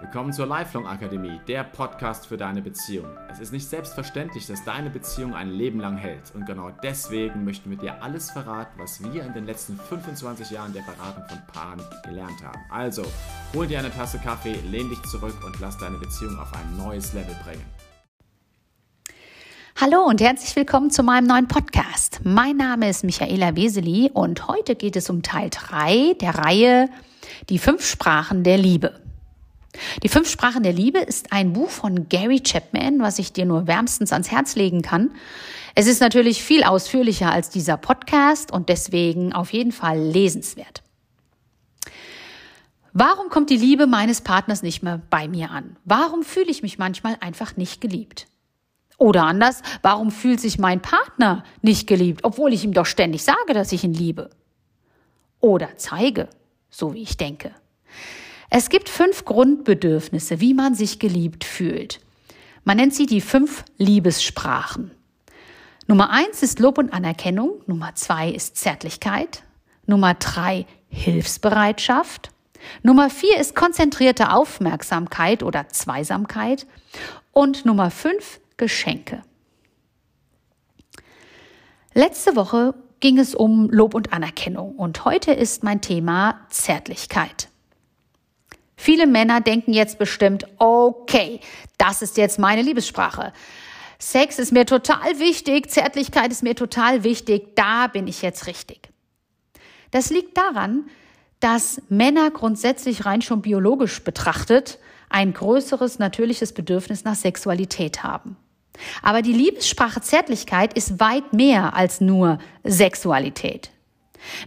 Willkommen zur Lifelong Akademie, der Podcast für deine Beziehung. Es ist nicht selbstverständlich, dass deine Beziehung ein Leben lang hält. Und genau deswegen möchten wir dir alles verraten, was wir in den letzten 25 Jahren der Beratung von Paaren gelernt haben. Also, hol dir eine Tasse Kaffee, lehn dich zurück und lass deine Beziehung auf ein neues Level bringen. Hallo und herzlich willkommen zu meinem neuen Podcast. Mein Name ist Michaela Weseli und heute geht es um Teil 3 der Reihe Die fünf Sprachen der Liebe. Die fünf Sprachen der Liebe ist ein Buch von Gary Chapman, was ich dir nur wärmstens ans Herz legen kann. Es ist natürlich viel ausführlicher als dieser Podcast und deswegen auf jeden Fall lesenswert. Warum kommt die Liebe meines Partners nicht mehr bei mir an? Warum fühle ich mich manchmal einfach nicht geliebt? Oder anders, warum fühlt sich mein Partner nicht geliebt, obwohl ich ihm doch ständig sage, dass ich ihn liebe? Oder zeige, so wie ich denke. Es gibt fünf Grundbedürfnisse, wie man sich geliebt fühlt. Man nennt sie die fünf Liebessprachen. Nummer eins ist Lob und Anerkennung. Nummer zwei ist Zärtlichkeit. Nummer drei Hilfsbereitschaft. Nummer vier ist konzentrierte Aufmerksamkeit oder Zweisamkeit. Und Nummer fünf Geschenke. Letzte Woche ging es um Lob und Anerkennung und heute ist mein Thema Zärtlichkeit. Viele Männer denken jetzt bestimmt, okay, das ist jetzt meine Liebessprache. Sex ist mir total wichtig, Zärtlichkeit ist mir total wichtig, da bin ich jetzt richtig. Das liegt daran, dass Männer grundsätzlich rein schon biologisch betrachtet ein größeres natürliches Bedürfnis nach Sexualität haben. Aber die Liebessprache Zärtlichkeit ist weit mehr als nur Sexualität.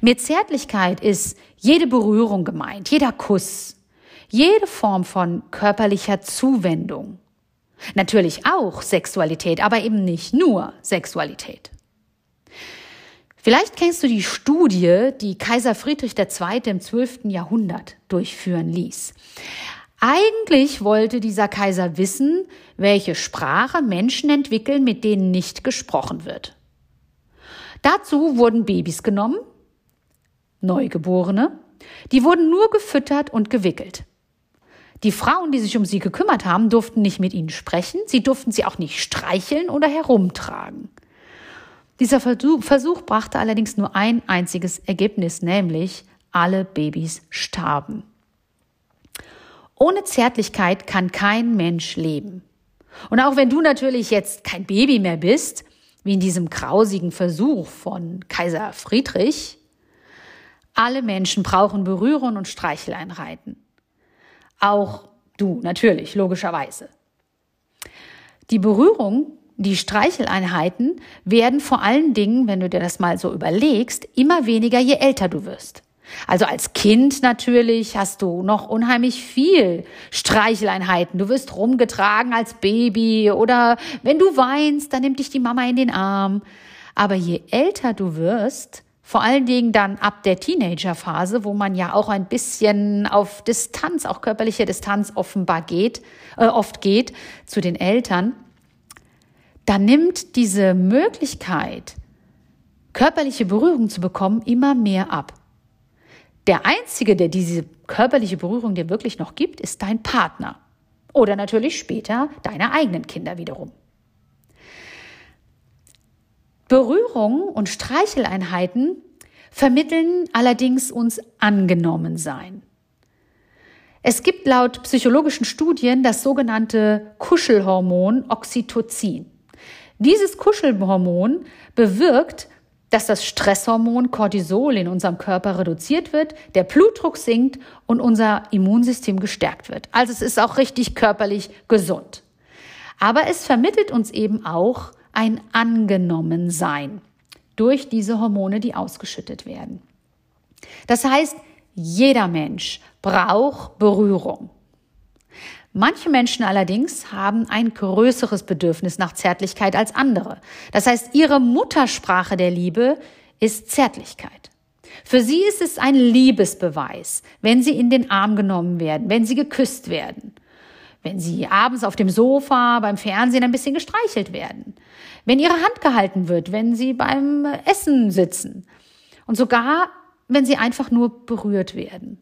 Mit Zärtlichkeit ist jede Berührung gemeint, jeder Kuss, jede Form von körperlicher Zuwendung. Natürlich auch Sexualität, aber eben nicht nur Sexualität. Vielleicht kennst du die Studie, die Kaiser Friedrich II. im 12. Jahrhundert durchführen ließ. Eigentlich wollte dieser Kaiser wissen, welche Sprache Menschen entwickeln, mit denen nicht gesprochen wird. Dazu wurden Babys genommen, Neugeborene, die wurden nur gefüttert und gewickelt. Die Frauen, die sich um sie gekümmert haben, durften nicht mit ihnen sprechen, sie durften sie auch nicht streicheln oder herumtragen. Dieser Versuch brachte allerdings nur ein einziges Ergebnis, nämlich alle Babys starben. Ohne Zärtlichkeit kann kein Mensch leben. Und auch wenn du natürlich jetzt kein Baby mehr bist, wie in diesem grausigen Versuch von Kaiser Friedrich, alle Menschen brauchen Berührung und Streicheleinheiten. Auch du, natürlich, logischerweise. Die Berührung, die Streicheleinheiten werden vor allen Dingen, wenn du dir das mal so überlegst, immer weniger, je älter du wirst. Also als Kind natürlich hast du noch unheimlich viel Streicheleinheiten. Du wirst rumgetragen als Baby oder wenn du weinst, dann nimmt dich die Mama in den Arm. Aber je älter du wirst, vor allen Dingen dann ab der Teenagerphase, wo man ja auch ein bisschen auf Distanz, auch körperliche Distanz offenbar geht, äh, oft geht zu den Eltern, da nimmt diese Möglichkeit, körperliche Berührung zu bekommen, immer mehr ab. Der einzige, der diese körperliche Berührung dir wirklich noch gibt, ist dein Partner. Oder natürlich später deine eigenen Kinder wiederum. Berührung und Streicheleinheiten vermitteln allerdings uns angenommen sein. Es gibt laut psychologischen Studien das sogenannte Kuschelhormon Oxytocin. Dieses Kuschelhormon bewirkt, dass das Stresshormon Cortisol in unserem Körper reduziert wird, der Blutdruck sinkt und unser Immunsystem gestärkt wird. Also es ist auch richtig körperlich gesund. Aber es vermittelt uns eben auch ein Angenommensein durch diese Hormone, die ausgeschüttet werden. Das heißt, jeder Mensch braucht Berührung. Manche Menschen allerdings haben ein größeres Bedürfnis nach Zärtlichkeit als andere. Das heißt, ihre Muttersprache der Liebe ist Zärtlichkeit. Für sie ist es ein Liebesbeweis, wenn sie in den Arm genommen werden, wenn sie geküsst werden wenn sie abends auf dem Sofa beim Fernsehen ein bisschen gestreichelt werden, wenn ihre Hand gehalten wird, wenn sie beim Essen sitzen und sogar, wenn sie einfach nur berührt werden.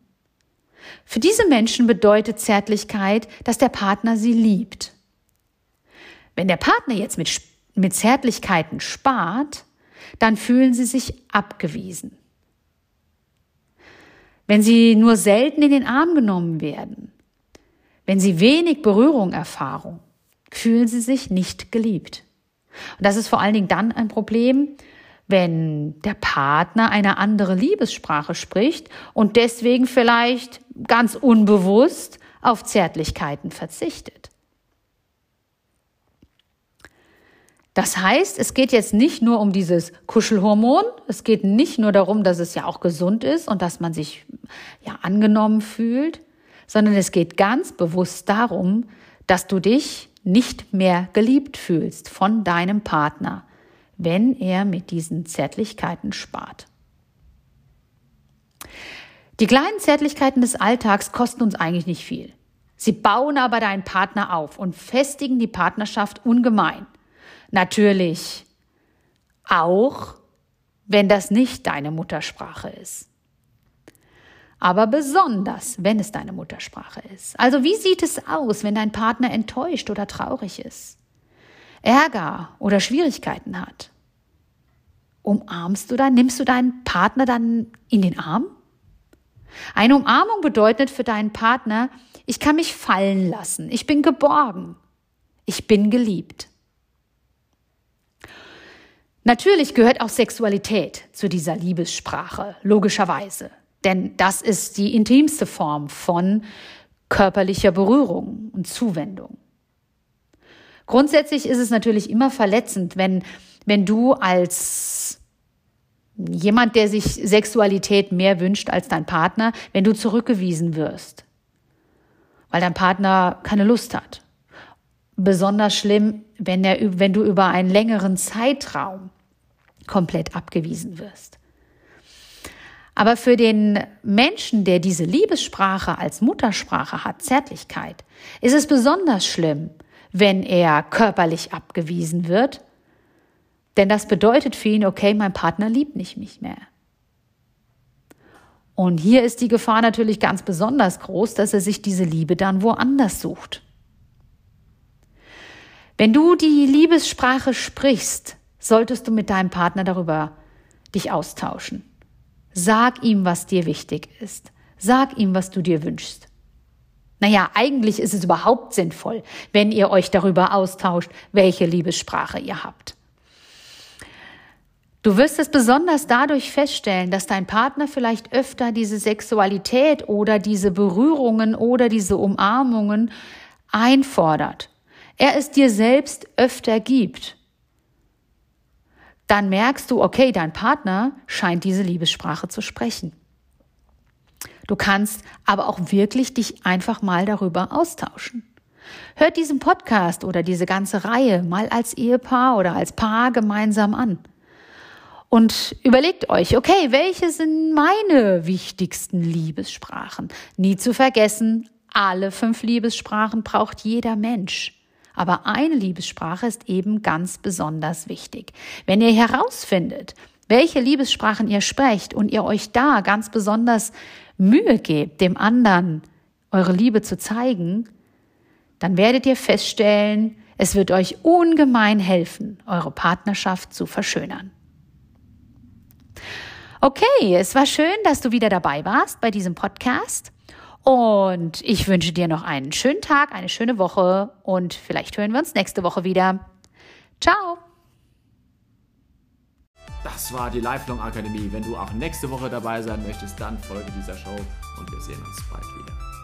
Für diese Menschen bedeutet Zärtlichkeit, dass der Partner sie liebt. Wenn der Partner jetzt mit, mit Zärtlichkeiten spart, dann fühlen sie sich abgewiesen. Wenn sie nur selten in den Arm genommen werden, wenn sie wenig Berührung erfahren, fühlen sie sich nicht geliebt. Und das ist vor allen Dingen dann ein Problem, wenn der Partner eine andere Liebessprache spricht und deswegen vielleicht ganz unbewusst auf Zärtlichkeiten verzichtet. Das heißt, es geht jetzt nicht nur um dieses Kuschelhormon, es geht nicht nur darum, dass es ja auch gesund ist und dass man sich ja angenommen fühlt, sondern es geht ganz bewusst darum, dass du dich nicht mehr geliebt fühlst von deinem Partner, wenn er mit diesen Zärtlichkeiten spart. Die kleinen Zärtlichkeiten des Alltags kosten uns eigentlich nicht viel. Sie bauen aber deinen Partner auf und festigen die Partnerschaft ungemein. Natürlich auch, wenn das nicht deine Muttersprache ist. Aber besonders, wenn es deine Muttersprache ist. Also wie sieht es aus, wenn dein Partner enttäuscht oder traurig ist? Ärger oder Schwierigkeiten hat? Umarmst du dann, nimmst du deinen Partner dann in den Arm? Eine Umarmung bedeutet für deinen Partner, ich kann mich fallen lassen, ich bin geborgen, ich bin geliebt. Natürlich gehört auch Sexualität zu dieser Liebessprache, logischerweise. Denn das ist die intimste Form von körperlicher Berührung und Zuwendung. Grundsätzlich ist es natürlich immer verletzend, wenn, wenn du als jemand, der sich Sexualität mehr wünscht als dein Partner, wenn du zurückgewiesen wirst, weil dein Partner keine Lust hat. Besonders schlimm, wenn, er, wenn du über einen längeren Zeitraum komplett abgewiesen wirst. Aber für den Menschen, der diese Liebessprache als Muttersprache hat, Zärtlichkeit, ist es besonders schlimm, wenn er körperlich abgewiesen wird denn das bedeutet für ihn, okay, mein Partner liebt nicht mich mehr. Und hier ist die Gefahr natürlich ganz besonders groß, dass er sich diese Liebe dann woanders sucht. Wenn du die Liebessprache sprichst, solltest du mit deinem Partner darüber dich austauschen. Sag ihm, was dir wichtig ist. Sag ihm, was du dir wünschst. Naja, eigentlich ist es überhaupt sinnvoll, wenn ihr euch darüber austauscht, welche Liebessprache ihr habt. Du wirst es besonders dadurch feststellen, dass dein Partner vielleicht öfter diese Sexualität oder diese Berührungen oder diese Umarmungen einfordert. Er es dir selbst öfter gibt. Dann merkst du, okay, dein Partner scheint diese Liebessprache zu sprechen. Du kannst aber auch wirklich dich einfach mal darüber austauschen. Hört diesen Podcast oder diese ganze Reihe mal als Ehepaar oder als Paar gemeinsam an. Und überlegt euch, okay, welche sind meine wichtigsten Liebessprachen? Nie zu vergessen, alle fünf Liebessprachen braucht jeder Mensch. Aber eine Liebessprache ist eben ganz besonders wichtig. Wenn ihr herausfindet, welche Liebessprachen ihr sprecht und ihr euch da ganz besonders Mühe gebt, dem anderen eure Liebe zu zeigen, dann werdet ihr feststellen, es wird euch ungemein helfen, eure Partnerschaft zu verschönern. Okay, es war schön, dass du wieder dabei warst bei diesem Podcast. Und ich wünsche dir noch einen schönen Tag, eine schöne Woche und vielleicht hören wir uns nächste Woche wieder. Ciao! Das war die Lifelong Akademie. Wenn du auch nächste Woche dabei sein möchtest, dann folge dieser Show und wir sehen uns bald wieder.